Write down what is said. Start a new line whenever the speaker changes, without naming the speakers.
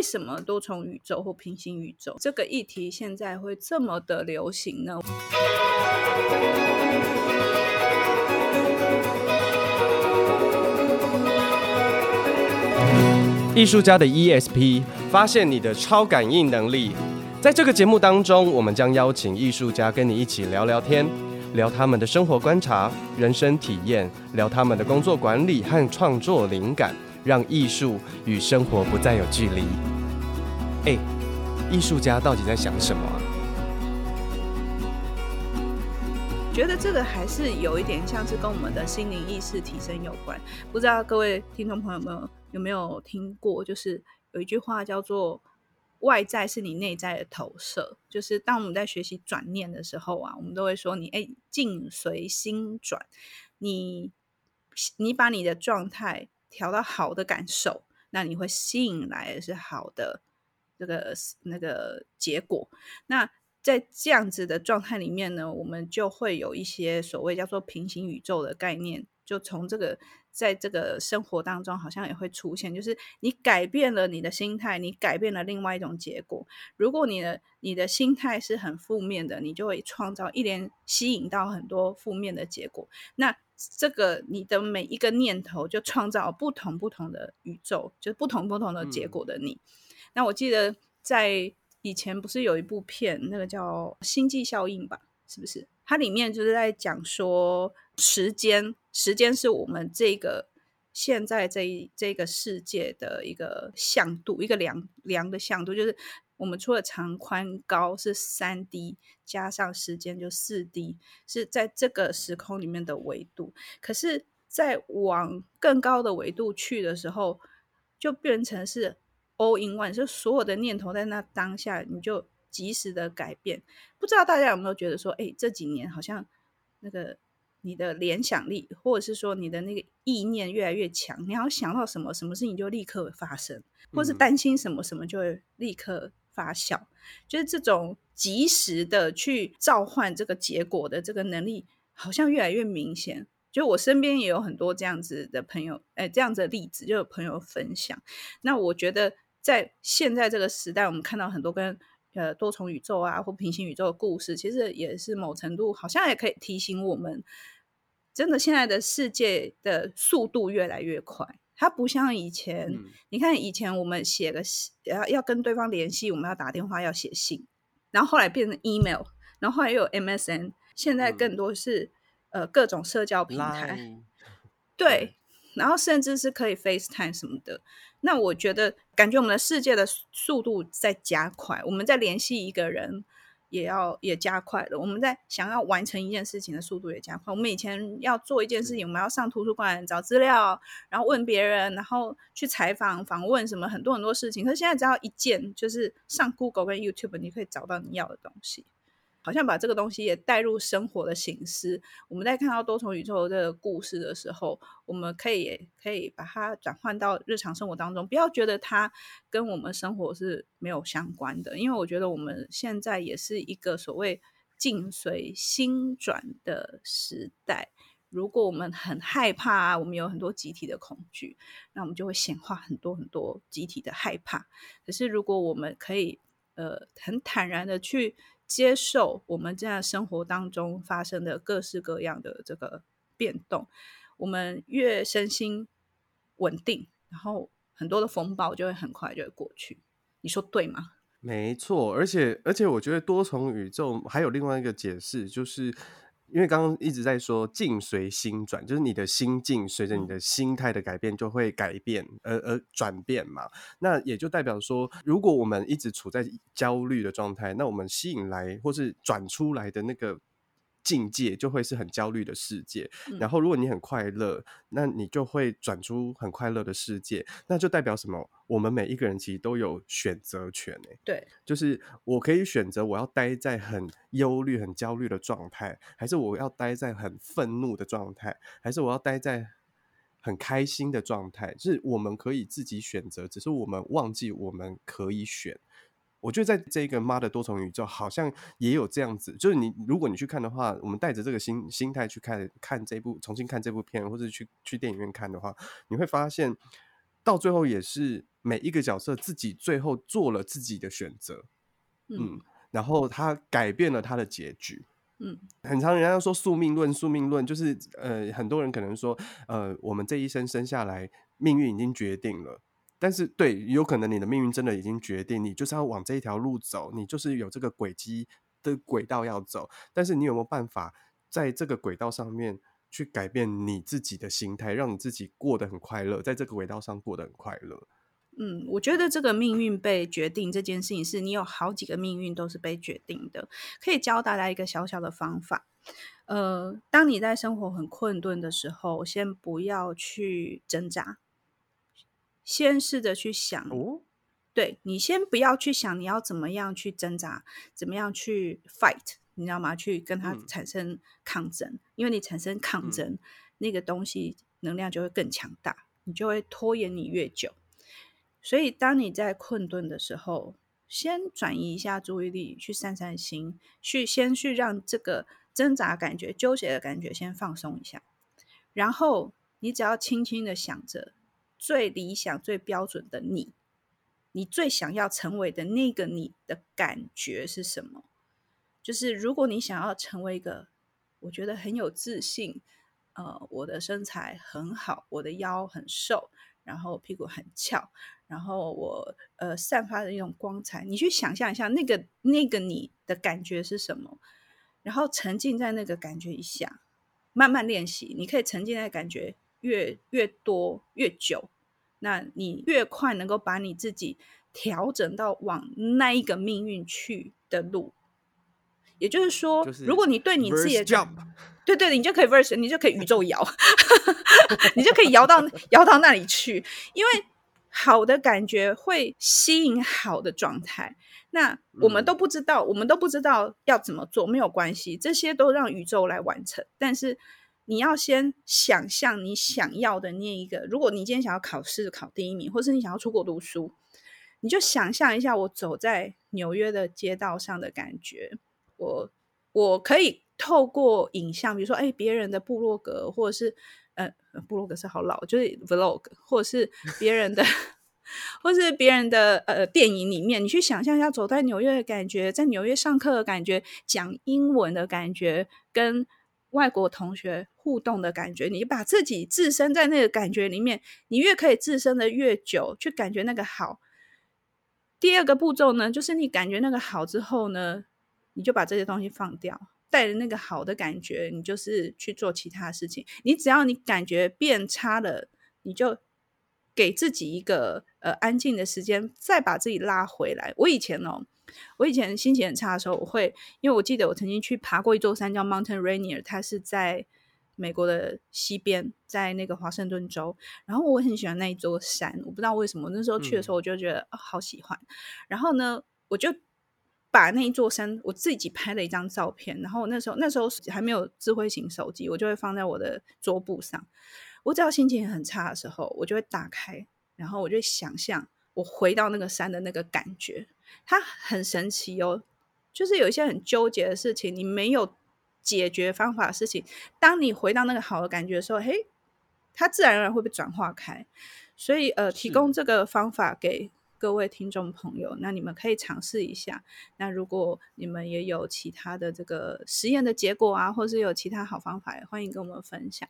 为什么多重宇宙或平行宇宙这个议题现在会这么的流行呢？
艺术家的 ESP，发现你的超感应能力。在这个节目当中，我们将邀请艺术家跟你一起聊聊天，聊他们的生活观察、人生体验，聊他们的工作管理和创作灵感，让艺术与生活不再有距离。哎，艺术家到底在想什么？
觉得这个还是有一点像是跟我们的心灵意识提升有关。不知道各位听众朋友们有没有，听过？就是有一句话叫做“外在是你内在的投射”。就是当我们在学习转念的时候啊，我们都会说你：“你哎，境随心转。”你你把你的状态调到好的感受，那你会吸引来的是好的这个那个结果。那在这样子的状态里面呢，我们就会有一些所谓叫做平行宇宙的概念，就从这个在这个生活当中好像也会出现，就是你改变了你的心态，你改变了另外一种结果。如果你的你的心态是很负面的，你就会创造一连吸引到很多负面的结果。那这个你的每一个念头就创造不同不同的宇宙，就是不同不同的结果的你。嗯、那我记得在以前不是有一部片，那个叫《星际效应》吧？是不是？它里面就是在讲说时间，时间是我们这个现在这一这个世界的一个向度，一个量量的向度，就是我们除了长宽高是三 D，加上时间就四 D，是在这个时空里面的维度。可是在往更高的维度去的时候，就变成是 all in one，就所有的念头在那当下你就及时的改变。不知道大家有没有觉得说，哎，这几年好像那个你的联想力，或者是说你的那个意念越来越强，你要想到什么，什么事情就立刻发生，或是担心什么，什么就会立刻发酵，嗯、就是这种及时的去召唤这个结果的这个能力，好像越来越明显。就我身边也有很多这样子的朋友，哎，这样子的例子，就有朋友分享。那我觉得在现在这个时代，我们看到很多跟呃多重宇宙啊或平行宇宙的故事，其实也是某程度好像也可以提醒我们，真的现在的世界的速度越来越快。它不像以前，嗯、你看以前我们写个要要跟对方联系，我们要打电话要写信，然后后来变成 email，然后后来又有 MSN，现在更多是。嗯呃，各种社交平台.对，然后甚至是可以 FaceTime 什么的。那我觉得，感觉我们的世界的速度在加快，我们在联系一个人也要也加快了。我们在想要完成一件事情的速度也加快。我们以前要做一件事情，我们要上图书馆找资料，然后问别人，然后去采访、访问什么很多很多事情。可是现在只要一键，就是上 Google 跟 YouTube，你可以找到你要的东西。好像把这个东西也带入生活的形式。我们在看到多重宇宙这个故事的时候，我们可以也可以把它转换到日常生活当中，不要觉得它跟我们生活是没有相关的。因为我觉得我们现在也是一个所谓境随心转的时代。如果我们很害怕，我们有很多集体的恐惧，那我们就会显化很多很多集体的害怕。可是如果我们可以呃很坦然的去。接受我们现在生活当中发生的各式各样的这个变动，我们越身心稳定，然后很多的风暴就会很快就会过去。你说对吗？
没错，而且而且我觉得多重宇宙还有另外一个解释，就是。因为刚刚一直在说境随心转，就是你的心境随着你的心态的改变就会改变而而转变嘛。那也就代表说，如果我们一直处在焦虑的状态，那我们吸引来或是转出来的那个。境界就会是很焦虑的世界，嗯、然后如果你很快乐，那你就会转出很快乐的世界，那就代表什么？我们每一个人其实都有选择权诶。
对，
就是我可以选择我要待在很忧虑、很焦虑的状态，还是我要待在很愤怒的状态，还是我要待在很开心的状态？就是我们可以自己选择，只是我们忘记我们可以选。我觉得在这个妈的多重宇宙，好像也有这样子，就是你如果你去看的话，我们带着这个心心态去看看这部，重新看这部片，或者去去电影院看的话，你会发现到最后也是每一个角色自己最后做了自己的选择，嗯，嗯，然后他改变了他的结局，嗯，很常人家说宿命论，宿命论就是呃，很多人可能说，呃，我们这一生生下来命运已经决定了，但是对，有可能你的命运真的已经决定，你就是要往这一条路走，你就是有这个轨迹的轨道要走，但是你有没有办法在这个轨道上面？去改变你自己的心态，让你自己过得很快乐，在这个轨道上过得很快乐。
嗯，我觉得这个命运被决定这件事情，是你有好几个命运都是被决定的。可以教大家一个小小的方法，呃，当你在生活很困顿的时候，先不要去挣扎，先试着去想。哦，对，你先不要去想你要怎么样去挣扎，怎么样去 fight。你知道吗？去跟他产生抗争，嗯、因为你产生抗争，嗯、那个东西能量就会更强大，你就会拖延你越久。所以，当你在困顿的时候，先转移一下注意力，去散散心，去先去让这个挣扎感觉、纠结的感觉先放松一下。然后，你只要轻轻的想着最理想、最标准的你，你最想要成为的那个你的感觉是什么？就是如果你想要成为一个，我觉得很有自信，呃，我的身材很好，我的腰很瘦，然后屁股很翘，然后我呃散发的一种光彩，你去想象一下那个那个你的感觉是什么，然后沉浸在那个感觉一下，慢慢练习，你可以沉浸在感觉越越多越久，那你越快能够把你自己调整到往那一个命运去的路。也就是说，就是、如果你对你自己的，对对，你就可以 verse，你就可以宇宙摇，你就可以摇到 摇到那里去。因为好的感觉会吸引好的状态。那我们都不知道，嗯、我们都不知道要怎么做，没有关系，这些都让宇宙来完成。但是你要先想象你想要的那一个。如果你今天想要考试考第一名，或是你想要出国读书，你就想象一下我走在纽约的街道上的感觉。我我可以透过影像，比如说，哎，别人的部落格，或者是呃，部落格是好老，就是 vlog，或者是别人的，或是别人的呃电影里面，你去想象一下走在纽约的感觉，在纽约上课的感觉，讲英文的感觉，跟外国同学互动的感觉，你把自己置身在那个感觉里面，你越可以置身的越久，去感觉那个好。第二个步骤呢，就是你感觉那个好之后呢，你就把这些东西放掉，带着那个好的感觉，你就是去做其他事情。你只要你感觉变差了，你就给自己一个呃安静的时间，再把自己拉回来。我以前哦，我以前心情很差的时候，我会因为我记得我曾经去爬过一座山叫 Mountain Rainier，它是在美国的西边，在那个华盛顿州。然后我很喜欢那一座山，我不知道为什么那时候去的时候我就觉得、嗯哦、好喜欢。然后呢，我就。把那一座山，我自己拍了一张照片，然后那时候那时候还没有智慧型手机，我就会放在我的桌布上。我只要心情很差的时候，我就会打开，然后我就想象我回到那个山的那个感觉。它很神奇哦，就是有一些很纠结的事情，你没有解决方法的事情，当你回到那个好的感觉的时候，嘿，它自然而然会被转化开。所以呃，提供这个方法给。各位听众朋友，那你们可以尝试一下。那如果你们也有其他的这个实验的结果啊，或是有其他好方法，欢迎跟我们分享。